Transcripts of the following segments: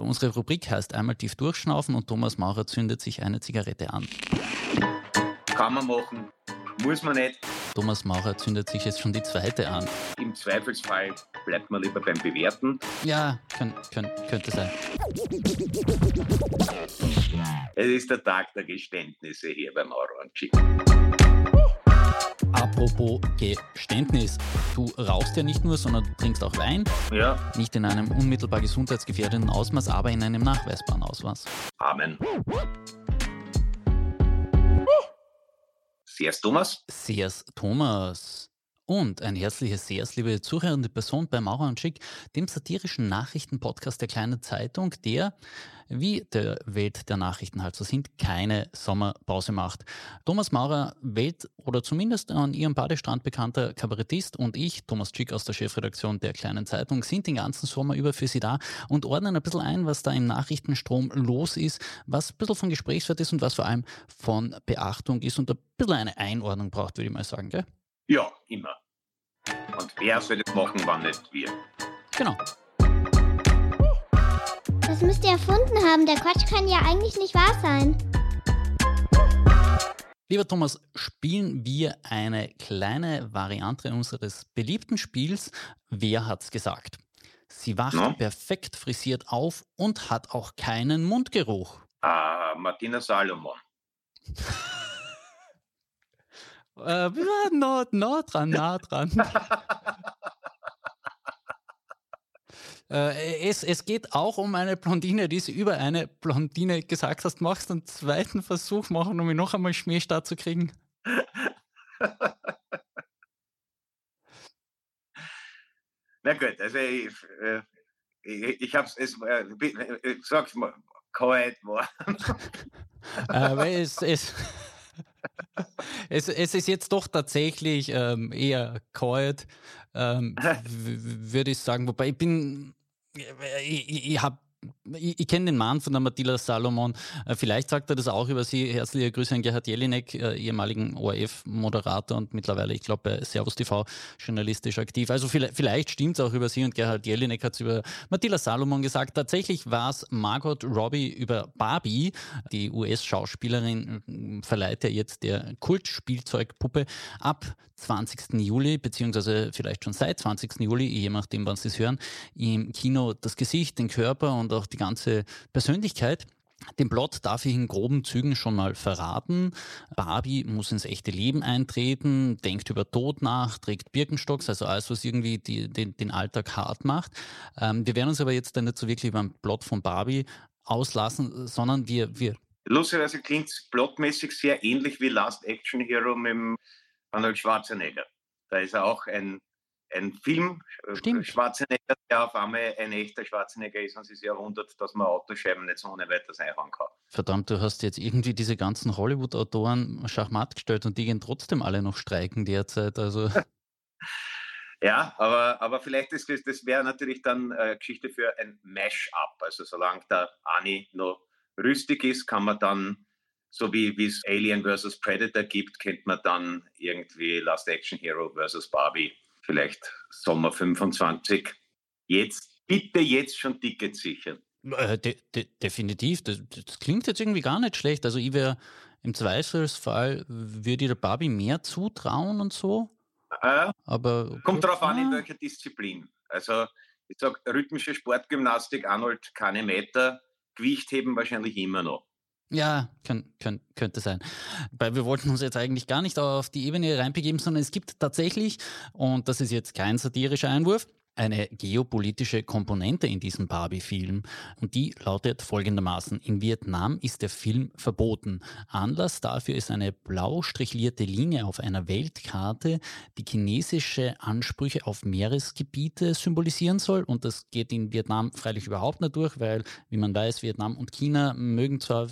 Unsere Rubrik heißt einmal tief durchschnaufen und Thomas Maurer zündet sich eine Zigarette an. Kann man machen, muss man nicht. Thomas Maurer zündet sich jetzt schon die zweite an. Im Zweifelsfall bleibt man lieber beim Bewerten. Ja, könnt, könnt, könnte sein. Es ist der Tag der Geständnisse hier beim Orange. Apropos Geständnis. Du rauchst ja nicht nur, sondern du trinkst auch Wein. Ja, Nicht in einem unmittelbar gesundheitsgefährdenden Ausmaß, aber in einem nachweisbaren Ausmaß. Amen. Servus, Thomas. Sehr's Thomas. Und ein herzliches Sehr's, liebe zuhörende Person bei Maurer und Schick, dem satirischen Nachrichtenpodcast der Kleinen Zeitung, der, wie der Welt der Nachrichten halt so sind, keine Sommerpause macht. Thomas Maurer, Welt- oder zumindest an ihrem Badestrand bekannter Kabarettist und ich, Thomas Schick aus der Chefredaktion der Kleinen Zeitung, sind den ganzen Sommer über für Sie da und ordnen ein bisschen ein, was da im Nachrichtenstrom los ist, was ein bisschen von Gesprächswert ist und was vor allem von Beachtung ist und ein bisschen eine Einordnung braucht, würde ich mal sagen, gell? Ja, immer. Und wer soll das machen, wann nicht wir? Genau. Das müsst ihr erfunden haben. Der Quatsch kann ja eigentlich nicht wahr sein. Lieber Thomas, spielen wir eine kleine Variante unseres beliebten Spiels Wer hat's gesagt? Sie wacht Ja. perfekt frisiert auf und hat auch keinen Mundgeruch. Ah, Martina Salomon. Äh, nah, nah dran, nah dran. äh, es, es geht auch um eine Blondine, die sie über eine Blondine gesagt hast. Machst du einen zweiten Versuch machen, um mich noch einmal Schmähstart zu kriegen? Na gut, also ich, äh, ich, ich hab's, es, äh, äh, sag's mal, kalt war. äh, weil es, es, es, es ist jetzt doch tatsächlich ähm, eher kalt, ähm, würde ich sagen. Wobei ich bin, ich, ich, ich habe ich, ich kenne den Mann von der Matilda Salomon. Äh, Vielleicht sagt er das auch über sie. Herzliche Grüße an Gerhard Jelinek, äh, ehemaligen ORF-Moderator und mittlerweile, ich glaube, bei Servus TV journalistisch aktiv. Also vielleicht, vielleicht stimmt es auch über sie und Gerhard Jelinek hat es über Matilda Salomon gesagt. Tatsächlich war es Margot Robbie über Barbie. Die US-Schauspielerin äh, verleiht ja jetzt der Kultspielzeugpuppe ab 20. Juli, beziehungsweise vielleicht schon seit 20. Juli, je nachdem, wann Sie es hören, im Kino das Gesicht, den Körper und auch die ganze Persönlichkeit. Den Plot darf ich in groben Zügen schon mal verraten. Barbie muss ins echte Leben eintreten, denkt über Tod nach, trägt Birkenstocks, also alles, was irgendwie die, den, den Alltag hart macht. Ähm, wir werden uns aber jetzt dann nicht so wirklich beim Plot von Barbie auslassen, sondern wir, wir Lustigerweise klingt es plotmäßig sehr ähnlich wie Last Action Hero mit Arnold Schwarzenegger. Da ist er auch ein, ein Film, äh, Stimmt. Schwarzenegger, der auf einmal ein echter Schwarzenegger ist und sich sehr wundert, dass man Autoscheiben nicht so ohne weiteres einhauen kann. Verdammt, du hast jetzt irgendwie diese ganzen Hollywood-Autoren schachmatt gestellt und die gehen trotzdem alle noch streiken derzeit. Also Ja, aber, aber vielleicht ist das, das wäre natürlich dann äh, Geschichte für ein Mash-up. Also solange der Ani noch rüstig ist, kann man dann, so wie wie es Alien vs. Predator gibt, kennt man dann irgendwie Last Action Hero vs. Barbie, vielleicht Sommer 25. Jetzt, bitte jetzt schon Tickets sichern. äh, de, de, definitiv, das, das klingt jetzt irgendwie gar nicht schlecht. Also ich wäre im Zweifelsfall, würde ich der Barbie mehr zutrauen und so. Äh, Aber kommt darauf an, in welcher Disziplin. Also ich sage, rhythmische Sportgymnastik, Arnold keine Meter, Gewichtheben wahrscheinlich immer noch. Ja, könnt, könnt, könnte sein. Weil wir wollten uns jetzt eigentlich gar nicht auf die Ebene reinbegeben, sondern es gibt tatsächlich, und das ist jetzt kein satirischer Einwurf, eine geopolitische Komponente in diesem Barbie-Film. Und die lautet folgendermaßen. In Vietnam ist der Film verboten. Anlass dafür ist eine blau strichlierte Linie auf einer Weltkarte, die chinesische Ansprüche auf Meeresgebiete symbolisieren soll. Und das geht in Vietnam freilich überhaupt nicht durch, weil, wie man weiß, Vietnam und China mögen zwar,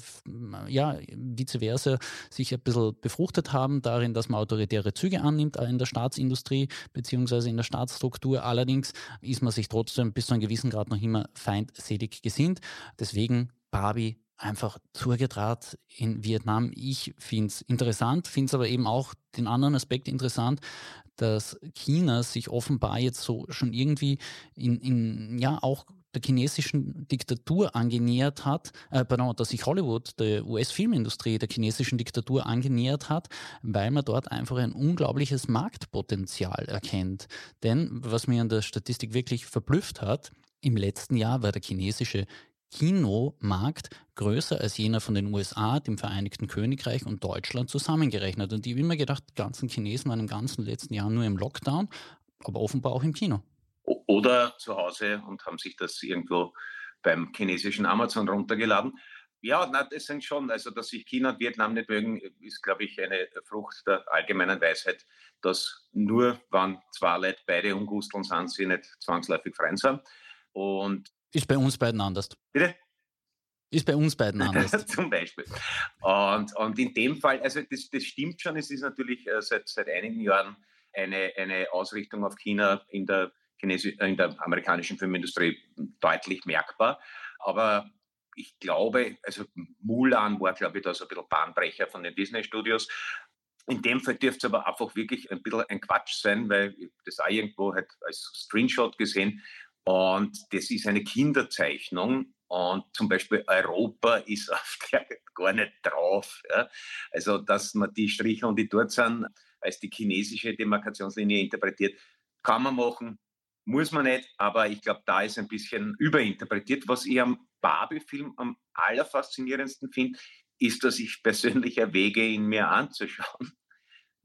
ja, vice versa, sich ein bisschen befruchtet haben darin, dass man autoritäre Züge annimmt in der Staatsindustrie beziehungsweise in der Staatsstruktur. Allerdings ist man sich trotzdem bis zu einem gewissen Grad noch immer feindselig gesinnt. Deswegen Barbie einfach zugedraht in Vietnam. Ich finde es interessant, finde es aber eben auch den anderen Aspekt interessant, dass China sich offenbar jetzt so schon irgendwie in, in ja auch der chinesischen Diktatur angenähert hat, äh, pardon, dass sich Hollywood, der US-Filmindustrie, der chinesischen Diktatur angenähert hat, weil man dort einfach ein unglaubliches Marktpotenzial erkennt. Denn was mir an der Statistik wirklich verblüfft hat, im letzten Jahr war der chinesische Kinomarkt größer als jener von den USA, dem Vereinigten Königreich und Deutschland zusammengerechnet. Und ich habe immer gedacht, die ganzen Chinesen waren im ganzen letzten Jahr nur im Lockdown, aber offenbar auch im Kino. Oder zu Hause und haben sich das irgendwo beim chinesischen Amazon runtergeladen. Ja, na, das sind schon, also dass sich China und Vietnam nicht mögen, ist, glaube ich, eine Frucht der allgemeinen Weisheit, dass nur, wenn zwei Leute beide Ungusteln sind, sie nicht zwangsläufig Freund sind. Und ist bei uns beiden anders. Bitte? Ist bei uns beiden anders. Zum Beispiel. Und, und in dem Fall, also das, das stimmt schon, es ist natürlich äh, seit, seit einigen Jahren eine, eine Ausrichtung auf China in der, in der amerikanischen Filmindustrie deutlich merkbar. Aber ich glaube, also Mulan war, glaube ich, da so ein bisschen Bahnbrecher von den Disney-Studios. In dem Fall dürfte es aber einfach wirklich ein bisschen ein Quatsch sein, weil ich das auch irgendwo halt als Screenshot gesehen und das ist eine Kinderzeichnung. Und zum Beispiel Europa ist auf der gar nicht drauf. Ja. Also, dass man die Striche und die dort sind, als die chinesische Demarkationslinie interpretiert, kann man machen, muss man nicht. Aber ich glaube, da ist ein bisschen überinterpretiert. Was ich am Barbie-Film am allerfaszinierendsten finde, ist, dass ich persönlich erwäge, ihn mir anzuschauen.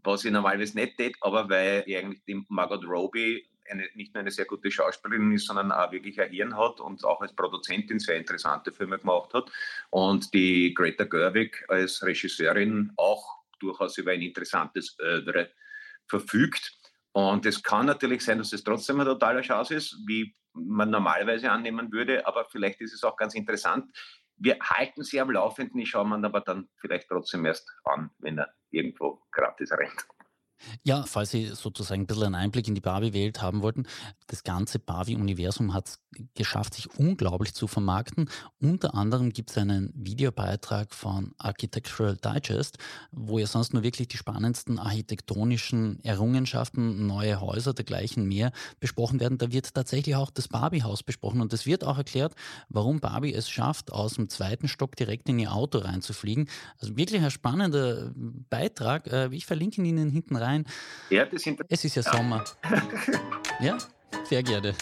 Was ich normalerweise nicht tät, aber weil ich eigentlich die Margot Robbie eine, nicht nur eine sehr gute Schauspielerin ist, sondern auch wirklich ein Hirn hat und auch als Produzentin sehr interessante Filme gemacht hat. Und die Greta Gerwig als Regisseurin auch durchaus über ein interessantes Övre verfügt. Und es kann natürlich sein, dass es trotzdem eine totale Chance ist, wie man normalerweise annehmen würde, aber vielleicht ist es auch ganz interessant. Wir halten sie am Laufenden, ich schaue man aber dann vielleicht trotzdem erst an, wenn er irgendwo gratis rennt. Ja, falls Sie sozusagen ein bisschen einen Einblick in die Barbie-Welt haben wollten, das ganze Barbie-Universum hat es geschafft, sich unglaublich zu vermarkten. Unter anderem gibt es einen Videobeitrag von Architectural Digest, wo ja sonst nur wirklich die spannendsten architektonischen Errungenschaften, neue Häuser, dergleichen mehr besprochen werden. Da wird tatsächlich auch das Barbie-Haus besprochen und es wird auch erklärt, warum Barbie es schafft, aus dem zweiten Stock direkt in ihr Auto reinzufliegen. Also wirklich ein spannender Beitrag. Äh, ich verlinke Ihnen hinten rein rein. Ja, das sind es ist ja Sommer. ja, sehr gerne.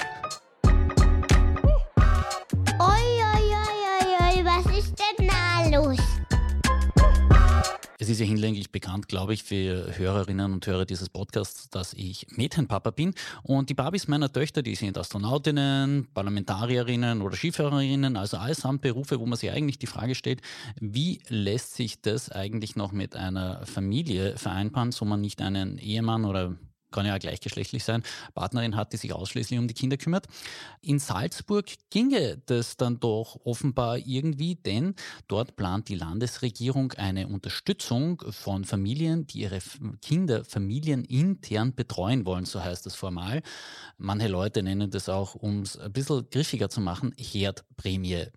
Ist ja hinlänglich bekannt, glaube ich, für Hörerinnen und Hörer dieses Podcasts, dass ich Mädchenpapa bin. Und die Babys meiner Töchter, die sind Astronautinnen, Parlamentarierinnen oder Skifahrerinnen, also allesamt Berufe, wo man sich eigentlich die Frage stellt, wie lässt sich das eigentlich noch mit einer Familie vereinbaren, so man nicht einen Ehemann oder kann ja gleichgeschlechtlich sein, Partnerin hat, die sich ausschließlich um die Kinder kümmert. In Salzburg ginge das dann doch offenbar irgendwie, denn dort plant die Landesregierung eine Unterstützung von Familien, die ihre Kinder familienintern betreuen wollen, so heißt das formal. Manche Leute nennen das auch, um es ein bisschen griffiger zu machen, Herdprämie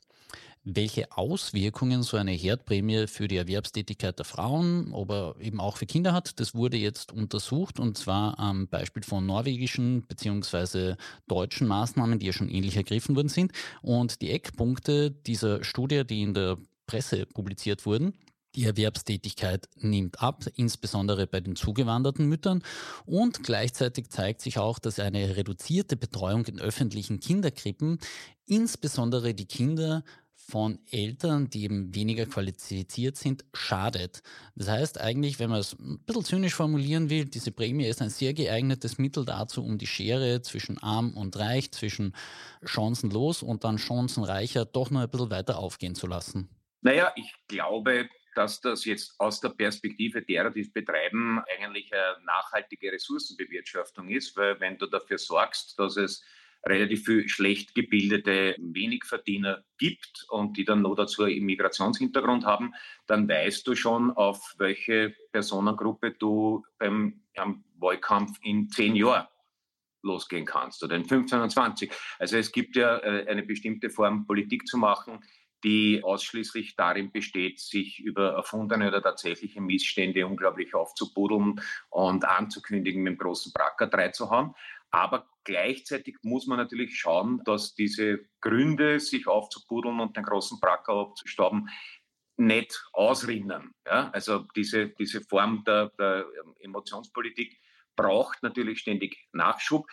welche Auswirkungen so eine Herdprämie für die Erwerbstätigkeit der Frauen, aber eben auch für Kinder hat. Das wurde jetzt untersucht und zwar am Beispiel von norwegischen bzw. deutschen Maßnahmen, die ja schon ähnlich ergriffen worden sind. Und die Eckpunkte dieser Studie, die in der Presse publiziert wurden, die Erwerbstätigkeit nimmt ab, insbesondere bei den zugewanderten Müttern. Und gleichzeitig zeigt sich auch, dass eine reduzierte Betreuung in öffentlichen Kinderkrippen insbesondere die Kinder von Eltern, die eben weniger qualifiziert sind, schadet. Das heißt eigentlich, wenn man es ein bisschen zynisch formulieren will, diese Prämie ist ein sehr geeignetes Mittel dazu, um die Schere zwischen arm und reich, zwischen chancenlos und dann chancenreicher doch noch ein bisschen weiter aufgehen zu lassen. Naja, ich glaube, dass das jetzt aus der Perspektive derer, die es betreiben, eigentlich eine nachhaltige Ressourcenbewirtschaftung ist, weil wenn du dafür sorgst, dass es relativ viel schlecht gebildete Wenigverdiener gibt und die dann noch dazu einen Migrationshintergrund haben, dann weißt du schon, auf welche Personengruppe du beim Wahlkampf in zehn Jahren losgehen kannst oder in 15 und 20. Also es gibt ja äh, eine bestimmte Form, Politik zu machen, die ausschließlich darin besteht, sich über erfundene oder tatsächliche Missstände unglaublich aufzubuddeln und anzukündigen, mit dem großen Bracker drei zu haben. Aber gleichzeitig muss man natürlich schauen, dass diese Gründe, sich aufzubuddeln und den großen Bracker abzustauben, nicht ausrinnen. Ja? Also diese, diese Form der, der Emotionspolitik braucht natürlich ständig Nachschub.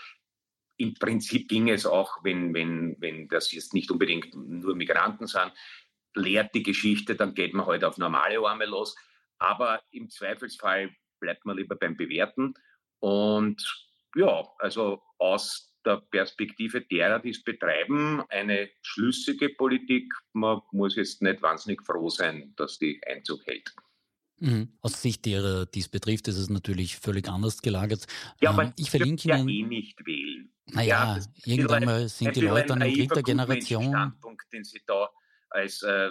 Im Prinzip ging es auch, wenn, wenn, wenn das jetzt nicht unbedingt nur Migranten sind, lehrt die Geschichte, dann geht man halt auf normale Arme los. Aber im Zweifelsfall bleibt man lieber beim Bewerten. Und ja, also aus der Perspektive derer, die es betreiben, eine schlüssige Politik. Man muss jetzt nicht wahnsinnig froh sein, dass die Einzug hält. Mhm. Aus Sicht derer, die es betrifft, ist es natürlich völlig anders gelagert. Ja, aber ähm, ich verlinke Ihnen. ja eh nicht wählen. Naja, ja, irgendwann mal sind die Leute an einem der Generation. Standpunkt, den Sie da als äh,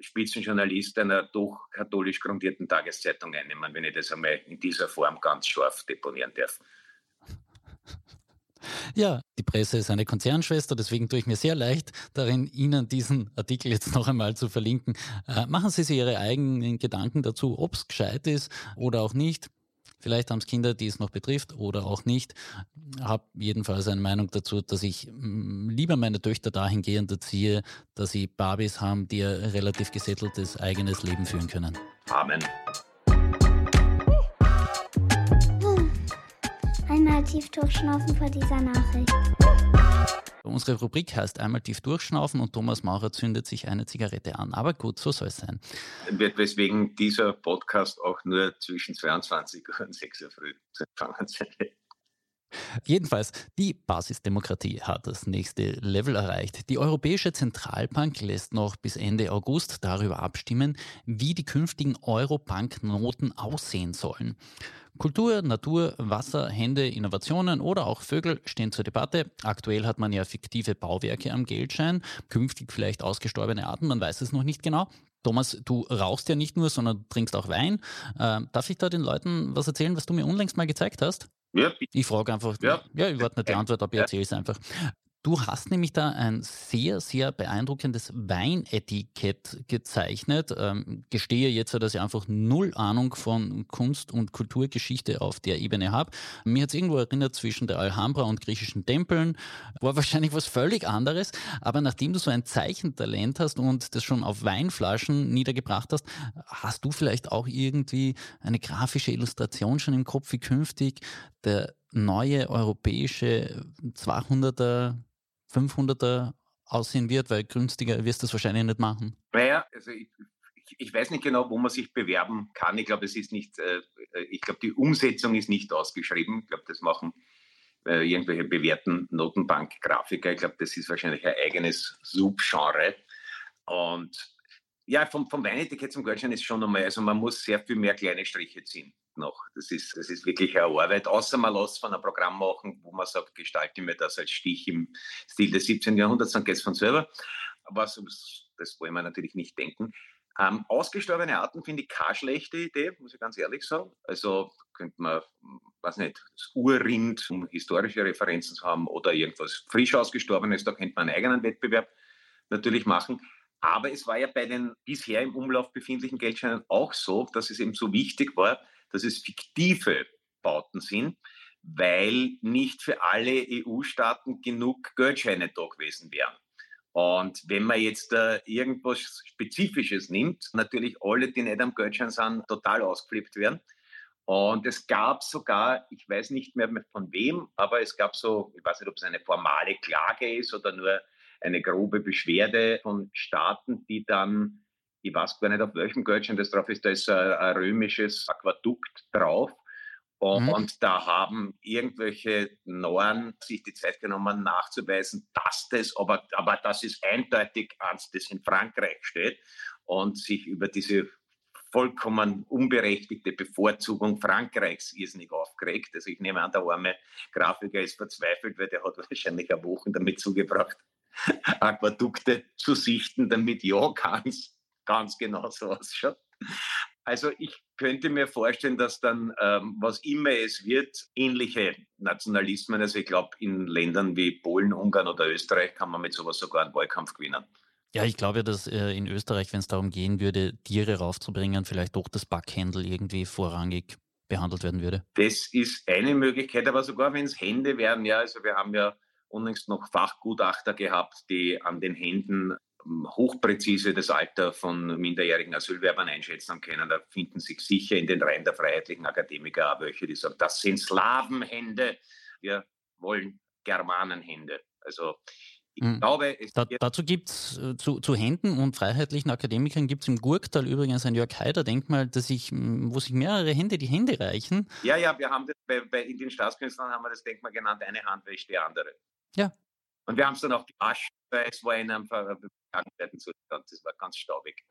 Spitzenjournalist einer doch katholisch grundierten Tageszeitung einnehmen, wenn ich das einmal in dieser Form ganz scharf deponieren darf. Ja, die Presse ist eine Konzernschwester, deswegen tue ich mir sehr leicht darin, Ihnen diesen Artikel jetzt noch einmal zu verlinken. Äh, machen Sie sich Ihre eigenen Gedanken dazu, ob es gescheit ist oder auch nicht. Vielleicht haben es Kinder, die es noch betrifft oder auch nicht. Habe jedenfalls eine Meinung dazu, dass ich mm, lieber meine Töchter dahingehend erziehe, dass sie Barbies haben, die ein relativ gesetteltes eigenes Leben führen können. Amen. Einmal tief durchschnaufen vor dieser Nachricht. Unsere Rubrik heißt einmal tief durchschnaufen und Thomas Maurer zündet sich eine Zigarette an. Aber gut, so soll es sein. Weswegen dieser Podcast auch nur zwischen 22 und 6 Uhr früh zu empfangen sein Jedenfalls, die Basisdemokratie hat das nächste Level erreicht. Die Europäische Zentralbank lässt noch bis Ende August darüber abstimmen, wie die künftigen Euro-Banknoten aussehen sollen. Kultur, Natur, Wasser, Hände, Innovationen oder auch Vögel stehen zur Debatte. Aktuell hat man ja fiktive Bauwerke am Geldschein, künftig vielleicht ausgestorbene Arten, man weiß es noch nicht genau. Thomas, du rauchst ja nicht nur, sondern trinkst auch Wein. Äh, darf ich da den Leuten was erzählen, was du mir unlängst mal gezeigt hast? Ja. Ich frage einfach, ja, ja ich warte nicht die Antwort, aber ich erzähle es einfach. Du hast nämlich da ein sehr, sehr beeindruckendes Weinetikett gezeichnet. Ähm, gestehe jetzt, dass ich einfach null Ahnung von Kunst- und Kulturgeschichte auf der Ebene habe. Mir hat es irgendwo erinnert zwischen der Alhambra und griechischen Tempeln. War wahrscheinlich was völlig anderes. Aber nachdem du so ein Zeichentalent hast und das schon auf Weinflaschen niedergebracht hast, hast du vielleicht auch irgendwie eine grafische Illustration schon im Kopf, wie künftig der neue europäische 200er 500er aussehen wird, weil günstiger wirst du es wahrscheinlich nicht machen. Naja, also ich, ich, weiß nicht genau, wo man sich bewerben kann. Ich glaube, es ist nicht, äh, ich glaube, die Umsetzung ist nicht ausgeschrieben. Ich glaube, das machen äh, irgendwelche bewährten Notenbank-Grafiker. Ich glaube, das ist wahrscheinlich ein eigenes Subgenre. Und ja, vom, vom Weinetikett zum Geldschein ist schon einmal, also man muss sehr viel mehr kleine Striche ziehen noch. Das ist, das ist wirklich eine Arbeit. Außer man lässt von einem Programm machen, wo man sagt, gestalte mir das als Stich im Stil des 17. Jahrhunderts, dann geht es von selber. Das, das wollen wir natürlich nicht denken. Ähm, ausgestorbene Arten finde ich keine schlechte Idee, muss ich ganz ehrlich sagen. Also könnte man, weiß nicht, das Urrind, um historische Referenzen zu haben, oder irgendwas frisch ausgestorbenes, da könnte man einen eigenen Wettbewerb natürlich machen. Aber es war ja bei den bisher im Umlauf befindlichen Geldscheinen auch so, dass es eben so wichtig war, dass es fiktive Bauten sind, weil nicht für alle EU-Staaten genug Geldscheine da gewesen wären. Und wenn man jetzt äh, irgendwas Spezifisches nimmt, natürlich alle, die nicht am Geldschein sind, total ausgeflippt werden. Und es gab sogar, ich weiß nicht mehr von wem, aber es gab so, ich weiß nicht, ob es eine formale Klage ist oder nur eine grobe Beschwerde von Staaten, die dann ich weiß gar nicht, auf welchem Geldschein das drauf ist, da ist ein, ein römisches Aquadukt drauf. Und, mhm. da haben irgendwelche Noren sich die Zeit genommen, nachzuweisen, dass das, aber, aber das ist eindeutig eins, das in Frankreich steht und sich über diese vollkommen unberechtigte Bevorzugung Frankreichs irrsinnig aufgeregt. Also ich nehme an, der arme Grafiker ist verzweifelt, weil der hat wahrscheinlich eine Woche damit zugebracht, Aquadukte zu sichten, damit ja ganz ganz genau so ausschaut. Also ich könnte mir vorstellen, dass dann, ähm, was immer es wird, ähnliche Nationalismen, also ich glaube, in Ländern wie Polen, Ungarn oder Österreich kann man mit sowas sogar einen Wahlkampf gewinnen. Ja, ich glaube, dass äh, in Österreich, wenn es darum gehen würde, Tiere raufzubringen, vielleicht doch das Backhändel irgendwie vorrangig behandelt werden würde? Das ist eine Möglichkeit, aber sogar wenn es Hände wären, ja, also wir haben ja unlängst noch Fachgutachter gehabt, die an den Händen hochpräzise das Alter von minderjährigen Asylwerbern einschätzen können. Da finden sich sicher in den Reihen der freiheitlichen Akademiker auch welche, die sagen, das sind Slavenhände, wir wollen Germanenhände. Also ich mhm. glaube, da, dazu gibt es äh, zu, zu Händen und freiheitlichen Akademikern gibt es im Gurktal übrigens ein Jörg Haider Denkmal, dass ich, wo sich mehrere Hände die Hände reichen. Ja, ja, wir haben das bei, bei in den Staatskünstlern haben wir das Denkmal genannt, eine Hand wäscht die andere. Ja. Und wir haben es dann auch gewaschen, weil es war in einem Zustand. Das war ganz staubig.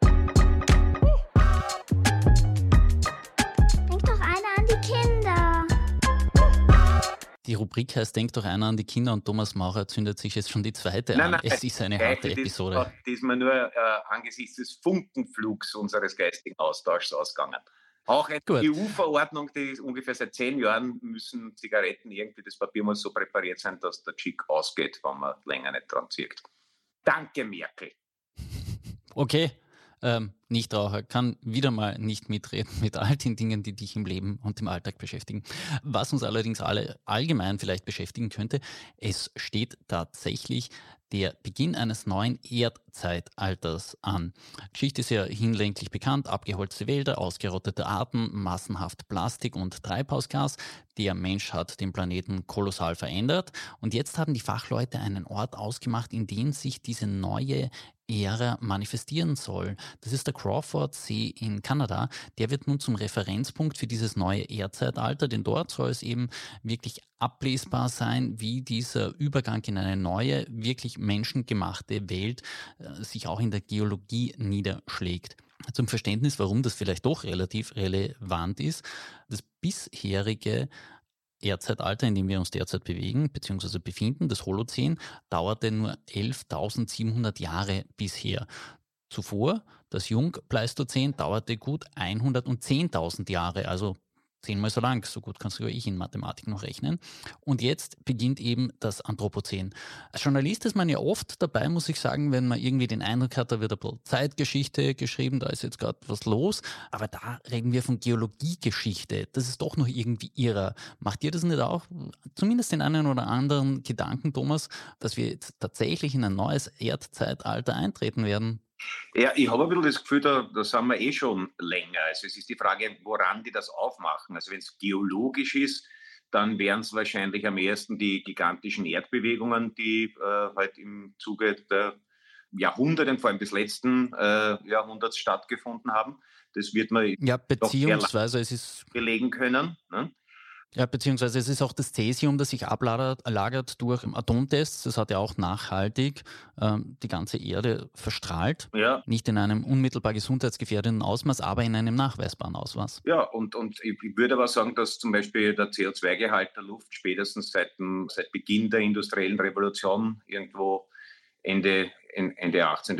Denk doch einer an die Kinder. Die Rubrik heißt Denk doch einer an die Kinder und Thomas Maurer zündet sich jetzt schon die zweite nein, an. Nein, es ist eine harte Episode. Diesmal nur äh, angesichts des Funkenflugs unseres geistigen Austauschs ausgegangen. Auch eine EU-Verordnung, die ungefähr seit zehn Jahren müssen Zigaretten irgendwie das Papier muss so präpariert sein, dass der Chick ausgeht, wenn man länger nicht dran zieht. Danke, Merkel. Okay, ähm, Nichtraucher kann wieder mal nicht mitreden mit all den Dingen, die dich im Leben und im Alltag beschäftigen. Was uns allerdings alle allgemein vielleicht beschäftigen könnte, es steht tatsächlich der Beginn eines neuen Erdzeitalters an. Geschichte ist ja hinlänglich bekannt, abgeholzte Wälder, ausgerottete Arten, massenhaft Plastik und Treibhausgas. Der Mensch hat den Planeten kolossal verändert und jetzt haben die Fachleute einen Ort ausgemacht, in dem sich diese neue Ära manifestieren soll. Das ist der Crawford See in Kanada. Der wird nun zum Referenzpunkt für dieses neue Erdzeitalter, denn dort soll es eben wirklich ablesbar sein, wie dieser Übergang in eine neue, wirklich menschengemachte Welt äh, sich auch in der Geologie niederschlägt. Zum Verständnis, warum das vielleicht doch relativ relevant ist, das bisherige Erdzeitalter, in dem wir uns derzeit bewegen bzw. befinden, das Holozän, dauerte nur 11.700 Jahre bisher. Zuvor, das Jungpleistozän, dauerte gut 110.000 Jahre, also zehnmal so lang, so gut kann sogar ich in Mathematik noch rechnen. Und jetzt beginnt eben das Anthropozän. Als Journalist ist man ja oft dabei, muss ich sagen, wenn man irgendwie den Eindruck hat, da wird ein bisschen Zeitgeschichte geschrieben, da ist jetzt gerade was los. Aber da reden wir von Geologiegeschichte. Das ist doch noch irgendwie irrer. Macht ihr das nicht auch? Zumindest den einen oder anderen Gedanken, Thomas, dass wir jetzt tatsächlich in ein neues Erdzeitalter eintreten werden? Ja, ich habe ein bisschen das Gefühl, da, da sind wir eh schon länger. Also es ist die Frage, woran die das aufmachen. Also wenn es geologisch ist, dann wären es wahrscheinlich am ersten die gigantischen Erdbewegungen, die äh, halt im Zuge der Jahrhunderte, vor allem des letzten äh, Jahrhunderts stattgefunden haben. Das wird man ja beziehungsweise es ist belegen können. Ne? Ja, beziehungsweise es ist auch das Cäsium, das sich ablagert durch Atomtests. Das hat ja auch nachhaltig ähm, die ganze Erde verstrahlt. Ja. Nicht in einem unmittelbar gesundheitsgefährdenden Ausmaß, aber in einem nachweisbaren Ausmaß. Ja, und, und ich, würde aber sagen, dass zum Beispiel der CO2-Gehalt der Luft spätestens seit, dem, seit Beginn der industriellen Revolution irgendwo Ende, Ende 18.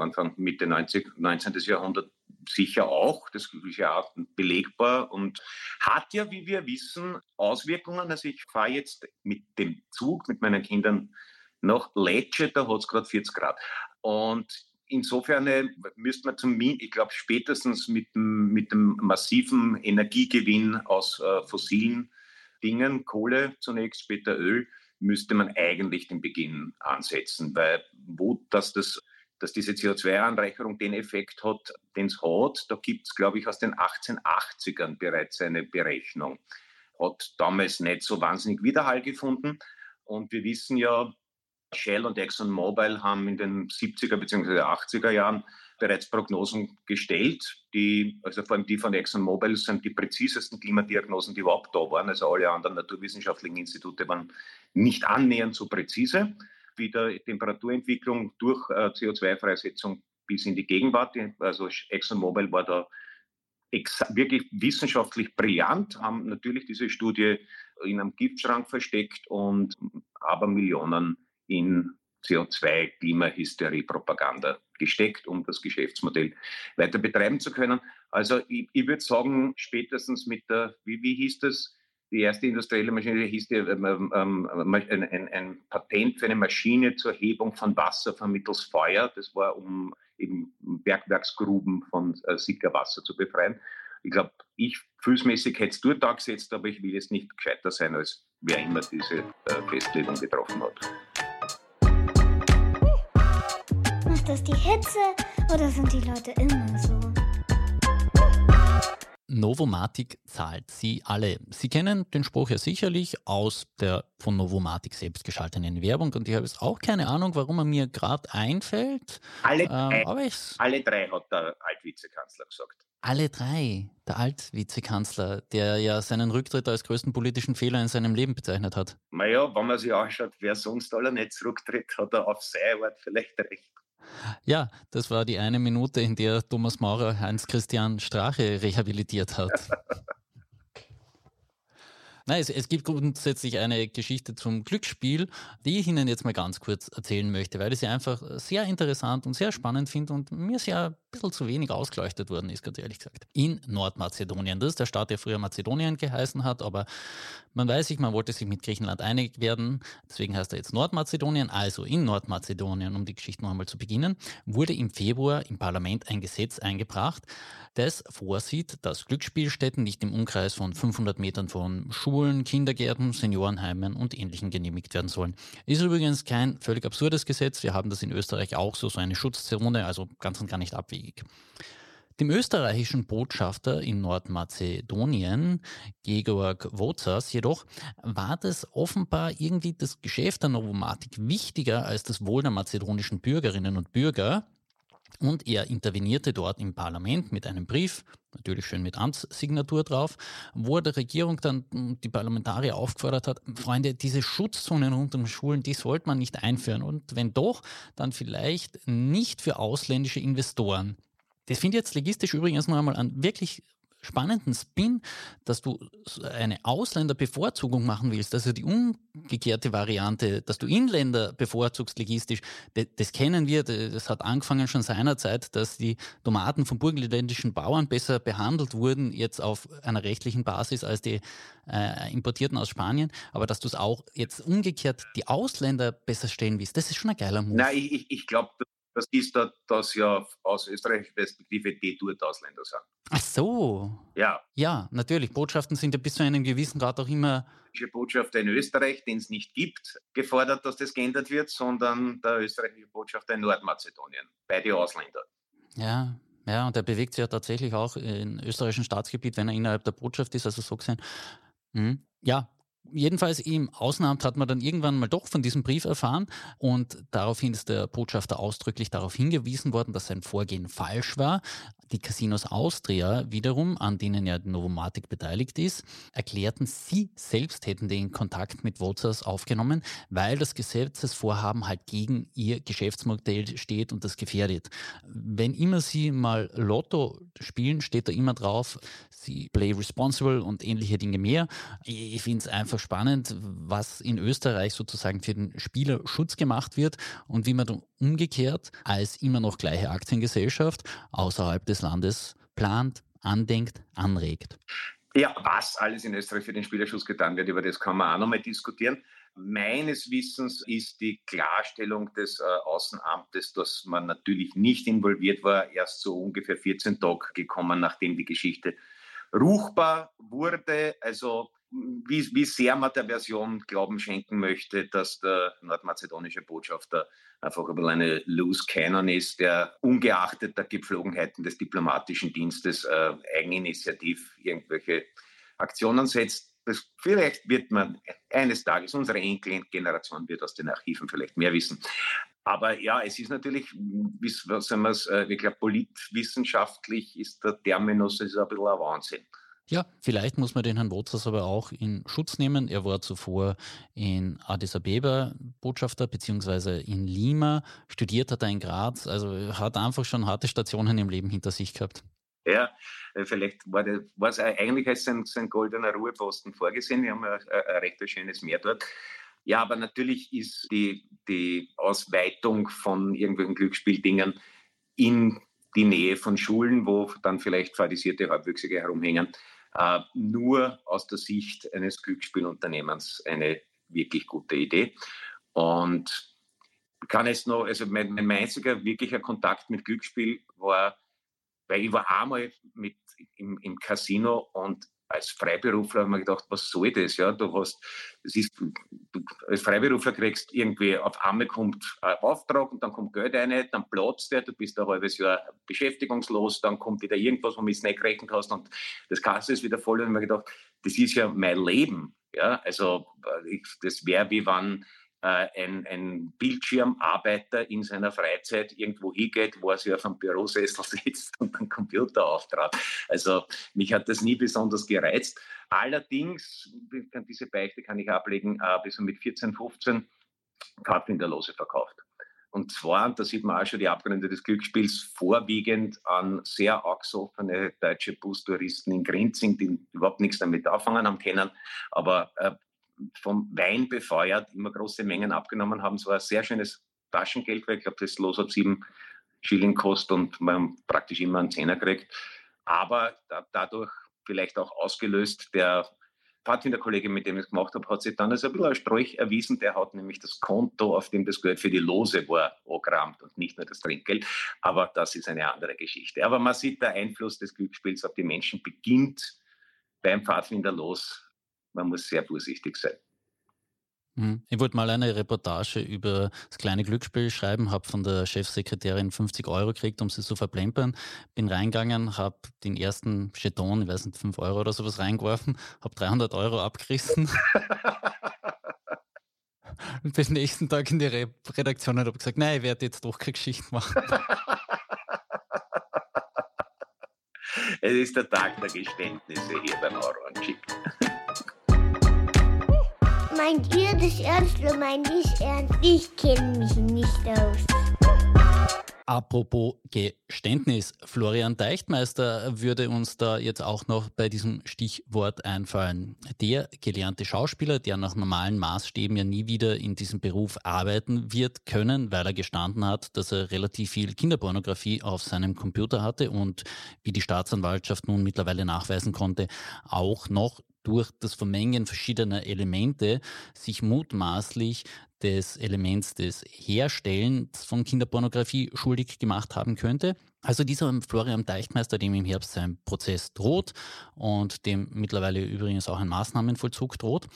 Anfang Mitte 90, 19. Jahrhundert sicher auch, das ist ja auch belegbar und hat ja, wie wir wissen, Auswirkungen. Also ich fahre jetzt mit dem Zug mit meinen Kindern nach Lecce, da hat es gerade 40 Grad. Und insofern äh, müsste man zum, ich glaube, spätestens mit dem, mit dem massiven Energiegewinn aus äh, fossilen Dingen, Kohle zunächst, später Öl, müsste man eigentlich den Beginn ansetzen, weil wo das das dass diese CO2-Anreicherung den Effekt hat, den es hat. Da gibt es, glaube ich, aus den 1880ern bereits eine Berechnung. Hat damals nicht so wahnsinnig Widerhall gefunden. Und wir wissen ja, Shell und ExxonMobil haben in den 70er bzw. 80er Jahren bereits Prognosen gestellt. Die, also vor allem die von ExxonMobil sind die präzisesten Klimadiagnosen, die überhaupt da waren. Also alle anderen naturwissenschaftlichen Institute waren nicht annähernd so präzise wie der Temperaturentwicklung durch äh, CO2-Freisetzung bis in die Gegenwart. Also ExxonMobil war da wirklich wissenschaftlich brillant, haben natürlich diese Studie in einem Giftschrank versteckt und aber Millionen in CO2-Klimahysterie-Propaganda gesteckt, um das Geschäftsmodell weiter betreiben zu können. Also ich, ich würde sagen, spätestens mit der, wie, wie hieß das, die erste industrielle Maschine hieß die, ähm, ähm, ähm, ein, ein, ein, Patent für eine Maschine zur Hebung von Wasser vermittels Feuer. Das war, um eben Bergwerksgruben von äh, Sickerwasser zu befreien. ich glaube, ich gefühlsmäßig hätte es dort angesetzt, aber ich will jetzt nicht gescheiter sein, als wer immer diese äh, Festlegung getroffen hat. Macht das die Hitze oder sind die Leute immer so? Novomatic zahlt sie alle. Sie kennen den Spruch ja sicherlich aus der von Novomatic selbst geschalteten Werbung und ich habe jetzt auch keine Ahnung, warum er mir gerade einfällt. Alle drei, ähm, alle drei hat der Altvizekansler gesagt. Alle drei. Der Altvizekansler, der ja seinen Rücktritt als größten politischen Fehler in seinem Leben bezeichnet hat. Naja, wenn man sich anschaut, wer sonst alle nicht zurücktritt, hat er auf seine Art vielleicht recht. Ja, das war die eine Minute, in der Thomas Maurer Heinz-Christian Strache rehabilitiert hat. Nein, es, es, gibt grundsätzlich eine Geschichte zum Glücksspiel, die ich Ihnen jetzt mal ganz kurz erzählen möchte, weil ich sie einfach sehr interessant und sehr spannend finde und mir sehr bisschen zu wenig ausgeleuchtet worden ist, ganz ehrlich gesagt. In Nordmazedonien. Das ist der Staat, der früher Mazedonien geheißen hat, aber man weiß sich, man wollte sich mit Griechenland einig werden, deswegen heißt er jetzt Nordmazedonien. Also in Nordmazedonien, um die Geschichte noch einmal zu beginnen, wurde im Februar im Parlament ein Gesetz eingebracht, das vorsieht, dass Glücksspielstätten nicht im Umkreis von 500 Metern von Schulen, Kindergärten, Seniorenheimen und Ähnlichem genehmigt werden sollen. Ist übrigens kein völlig absurdes Gesetz. Wir haben das in Österreich auch so, so eine Schutzzone, also ganz und gar nicht abwegig. Dem österreichischen Botschafter in Nordmazedonien, Georg Wozas, jedoch war das offenbar irgendwie das Geschäft der Novomatik wichtiger als das Wohl der mazedonischen Bürgerinnen und Bürger. Und er intervenierte dort im Parlament mit einem Brief, natürlich schön mit Amtssignatur drauf, wo er der Regierung dann die Parlamentarier aufgefordert hat, Freunde, diese Schutzzonen rund um Schulen, die sollte man nicht einführen. Und wenn doch, dann vielleicht nicht für ausländische Investoren. Das finde ich jetzt legistisch übrigens noch einmal an wirklich spannenden Spin, dass du eine Ausländerbevorzugung machen willst, also die umgekehrte Variante, dass du Inländer bevorzugst legistisch, das, kennen wir, das hat angefangen schon seinerzeit, dass die Tomaten von burgenländischen Bauern besser behandelt wurden, jetzt auf einer rechtlichen Basis als die äh, importierten aus Spanien, aber dass du es auch jetzt umgekehrt die Ausländer besser stellen willst, das ist schon ein geiler Move. Nein, ich, ich glaube, das ist da, dass ja aus österreichischer Perspektive die dort Ausländer sind. Ach so. Ja. Ja, natürlich. Botschaften sind ja bis zu einem gewissen Grad auch immer. Die Botschafter in Österreich, den es nicht gibt, gefordert, dass das geändert wird, sondern der österreichische Botschafter in Nordmazedonien, beide Ausländer. Ja, ja, und er bewegt sich ja tatsächlich auch in österreichischem Staatsgebiet, wenn er innerhalb der Botschaft ist, also so gesehen. Hm. Ja, Jedenfalls im Außenamt hat man dann irgendwann mal doch von diesem Brief erfahren und daraufhin ist der Botschafter ausdrücklich darauf hingewiesen worden, dass sein Vorgehen falsch war. Die Casinos Austria wiederum, an denen ja Novomatic beteiligt ist, erklärten, sie selbst hätten den Kontakt mit Wozers aufgenommen, weil das Gesetzesvorhaben halt gegen ihr Geschäftsmodell steht und das gefährdet. Wenn immer sie mal Lotto spielen, steht da immer drauf, sie play responsible und ähnliche Dinge mehr. Ich finde es einfach spannend, was in Österreich sozusagen für den Spieler Schutz gemacht wird und wie man dann umgekehrt als immer noch gleiche Aktiengesellschaft außerhalb des Landes plant, andenkt, anregt. Ja, was alles in Österreich für den Spielerschutz getan wird, über das kann man auch nochmal diskutieren. Meines Wissens ist die Klarstellung des äh, Außenamtes, dass man natürlich nicht involviert war, erst so ungefähr 14 Tage gekommen, nachdem die Geschichte ruchbar wurde. Also wie, wie sehr man der Version Glauben schenken möchte, dass der nordmazedonische Botschafter einfach ein eine Loose Cannon ist, der ungeachtet der Gepflogenheiten des diplomatischen Dienstes äh, eigeninitiativ irgendwelche Aktionen setzt. Das, vielleicht wird man eines Tages, unsere Enkelgeneration wird aus den Archiven vielleicht mehr wissen. Aber ja, es ist natürlich, wie sagen wir es, ich glaube, politwissenschaftlich ist der Terminus ist ein bisschen ein Wahnsinn. Ja, vielleicht muss man den Herrn Wozers aber auch in Schutz nehmen. Er war zuvor in Addis Abeba Botschafter beziehungsweise in Lima, studiert hat er in Graz, also hat einfach schon harte Stationen im Leben hinter sich gehabt. Ja, äh, vielleicht war, das, war es eigentlich als sein, sein goldener Ruheposten vorgesehen. Wir haben ein, ein recht schönes Meer dort. Ja, aber natürlich ist die, die Ausweitung von irgendwelchen Glücksspieldingen in die Nähe von Schulen, wo dann vielleicht fadisierte Halbwüchsige herumhängen, äh, nur aus der Sicht eines Glücksspielunternehmens eine wirklich gute Idee. Und kann es noch, also mein, mein einziger wirklicher Kontakt mit Glücksspiel war weil ich war einmal mit im, im Casino und als Freiberufler habe ich mir gedacht, was soll das? Ja, du hast, das ist, du als Freiberufler kriegst irgendwie auf einmal kommt ein Auftrag und dann kommt Geld rein, dann platzt der, du bist ein halbes Jahr beschäftigungslos, dann kommt wieder irgendwas, womit du nicht gerechnet hast und das Kasse ist wieder voll und ich habe mir gedacht, das ist ja mein Leben. Ja, also ich, das wäre wie wenn äh, ein, ein Bildschirmarbeiter in seiner Freizeit irgendwo hingeht, wo er sich auf einem Bürosessel sitzt und einen Computer auftrat. Also mich hat das nie besonders gereizt. Allerdings, diese Beichte kann ich ablegen, habe ich mit 14, 15 Karten in der Lose verkauft. Und zwar, da sieht man auch schon die Abgründe des Glücksspiels, vorwiegend an sehr angesoffene deutsche Bustouristen in Grinzing, die überhaupt nichts damit anfangen haben können, aber äh, vom Wein befeuert, immer große Mengen abgenommen haben. Es war ein sehr schönes Taschengeld, weil ich glaube, das Los hat sieben Schilling kostet und man praktisch immer einen Zehner kriegt. Aber da, dadurch vielleicht auch ausgelöst, der Pfadfinderkollege, mit dem ich es gemacht habe, hat sich dann als ein bisschen ein Strolch erwiesen. Der hat nämlich das Konto, auf dem das Geld für die Lose war, angerammt und nicht nur das Trinkgeld. Aber das ist eine andere Geschichte. Aber man sieht, der Einfluss des Glücksspiels auf die Menschen beginnt beim Pfadfinder los man muss sehr vorsichtig sein. Hm. Ich wollte mal eine Reportage über das kleine Glücksspiel schreiben, habe von der Chefsekretärin 50 Euro gekriegt, um sie zu verplempern. Bin reingegangen, habe den ersten Jeton, ich weiß nicht, 5 Euro oder sowas reingeworfen, habe 300 Euro abgerissen. und bin nächsten Tag in die Re Redaktion und habe gesagt, nein, ich werde jetzt doch keine Geschichte machen. es ist der Tag der Geständnisse hier beim Orange. Meint ihr das ernst oder meint ich ernst? Ich kenne mich nicht aus. Apropos Geständnis, Florian Deichtmeister würde uns da jetzt auch noch bei diesem Stichwort einfallen. Der gelernte Schauspieler, der nach normalen Maßstäben ja nie wieder in diesem Beruf arbeiten wird können, weil er gestanden hat, dass er relativ viel Kinderpornografie auf seinem Computer hatte und wie die Staatsanwaltschaft nun mittlerweile nachweisen konnte, auch noch durch das Vermengen verschiedener Elemente sich mutmaßlich des Elements des Herstellens von Kinderpornografie schuldig gemacht haben könnte. Also dieser Florian Deichtmeister, dem im Herbst sein Prozess droht und dem mittlerweile übrigens auch ein Maßnahmenvollzug droht,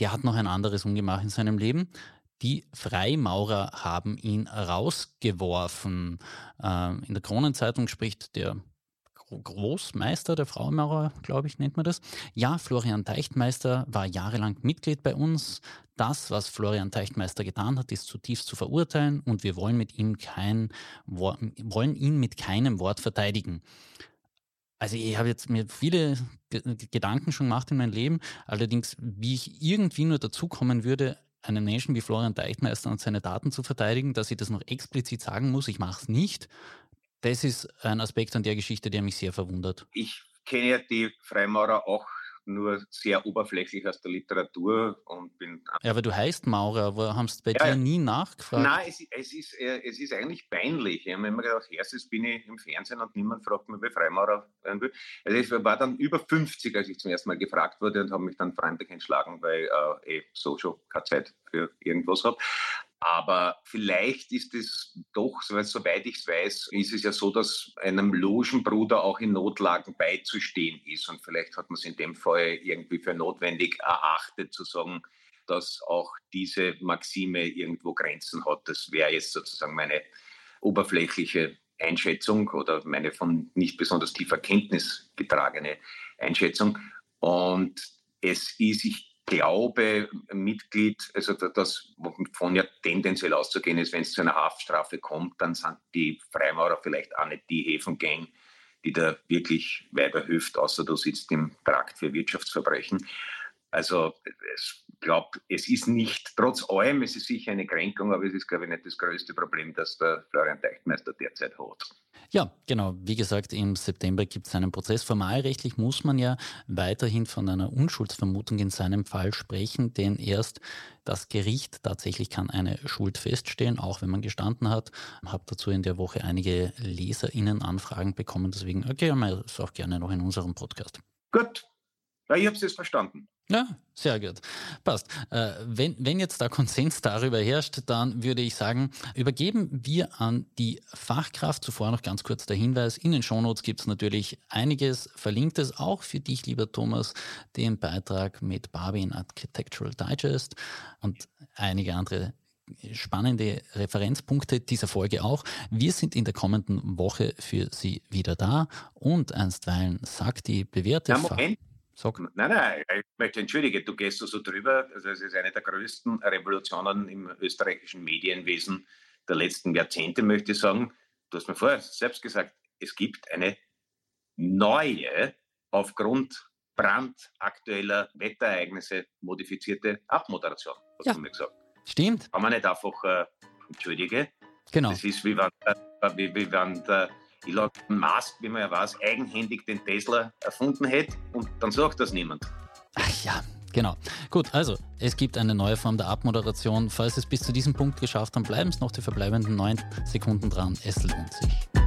der hat noch ein anderes Ungemach in seinem Leben. Die Freimaurer haben ihn rausgeworfen. Ähm, in der Kronenzeitung spricht der Großmeister der Fraumaurer, glaube ich, nennt man das. Ja, Florian Teichtmeister war jahrelang Mitglied bei uns. Das, was Florian Teichtmeister getan hat, ist zutiefst zu verurteilen und wir wollen mit ihm kein, wollen ihn mit keinem Wort verteidigen. Also ich habe jetzt mir viele Gedanken schon gemacht in meinem Leben, allerdings wie ich irgendwie nur dazu kommen würde, einen Menschen wie Florian Teichtmeister und seine Daten zu verteidigen, dass ich das noch explizit sagen muss, ich mache es nicht, das ist ein Aspekt an der Geschichte, der mich sehr verwundert. Ich kenne ja die Freimaurer auch nur sehr oberflächlich aus der Literatur und bin. Ja, aber du heißt Maurer, aber haben bei ja, dir nie nachgefragt? Nein, es, es, ist, äh, es ist eigentlich peinlich. Ich habe mir immer gedacht, erstes bin ich im Fernsehen und niemand fragt mich, wie Freimaurer werden will. Also ich war dann über 50, als ich zum ersten Mal gefragt wurde und habe mich dann freundlich entschlagen, weil äh, eh so schon keine Zeit für irgendwas habe. Aber vielleicht ist es doch, soweit ich es weiß, ist es ja so, dass einem Logenbruder auch in Notlagen beizustehen ist. Und vielleicht hat man es in dem Fall irgendwie für notwendig erachtet, zu sagen, dass auch diese Maxime irgendwo Grenzen hat. Das wäre jetzt sozusagen meine oberflächliche Einschätzung oder meine von nicht besonders tiefer Kenntnis getragene Einschätzung. Und es ist, ich glaube, Mitglied, also das, wovon ja tendenziell auszugehen ist, wenn es zu einer Haftstrafe kommt, dann sind die Freimaurer vielleicht auch nicht die Häfengang, die da wirklich weiter hilft, außer du sitzt im Trakt für Wirtschaftsverbrechen. Also ich glaube, es ist nicht, trotz allem, es ist sicher eine Kränkung, aber es ist, glaube ich, nicht das größte Problem, das der Florian Teichtmeister derzeit hat. Ja, genau. Wie gesagt, im September gibt es einen Prozess. Formalrechtlich muss man ja weiterhin von einer Unschuldsvermutung in seinem Fall sprechen, denn erst das Gericht tatsächlich kann eine Schuld feststellen, auch wenn man gestanden hat. Ich habe dazu in der Woche einige LeserInnen Anfragen bekommen, deswegen erklären wir es auch gerne noch in unserem Podcast. Gut, Ja, ich habe es jetzt verstanden. Ja, sehr gut. Passt. Äh, wenn, wenn jetzt da Konsens darüber herrscht, dann würde ich sagen, übergeben wir an die Fachkraft. Zuvor noch ganz kurz der Hinweis. In den Shownotes gibt es natürlich einiges Verlinktes, auch für dich, lieber Thomas, den Beitrag mit Barbie in Architectural Digest und einige andere spannende Referenzpunkte dieser Folge auch. Wir sind in der kommenden Woche für Sie wieder da und einstweilen sagt die bewährte ja, Moment. Sag. Nein, nein, ich möchte entschuldigen, du gehst so drüber. Also es ist eine der größten Revolutionen im österreichischen Medienwesen der letzten Jahrzehnte, möchte ich sagen. Du hast mir vorher selbst gesagt, es gibt eine neue, aufgrund brandaktueller Wetterereignisse modifizierte Abmoderation, hast ja. du mir gesagt. Stimmt. Kann man nicht einfach, äh, entschuldige, genau. das ist wie wenn, wie, wie wenn der Elon Musk, wie man ja weiß, eigenhändig den Tesla erfunden hätte und dann sagt das niemand. Ach ja, Genau. Gut, also es gibt eine neue Form der Abmoderation. Falls es bis zu diesem Punkt geschafft haben, bleiben es noch die verbleibenden neun Sekunden dran. Es lohnt sich.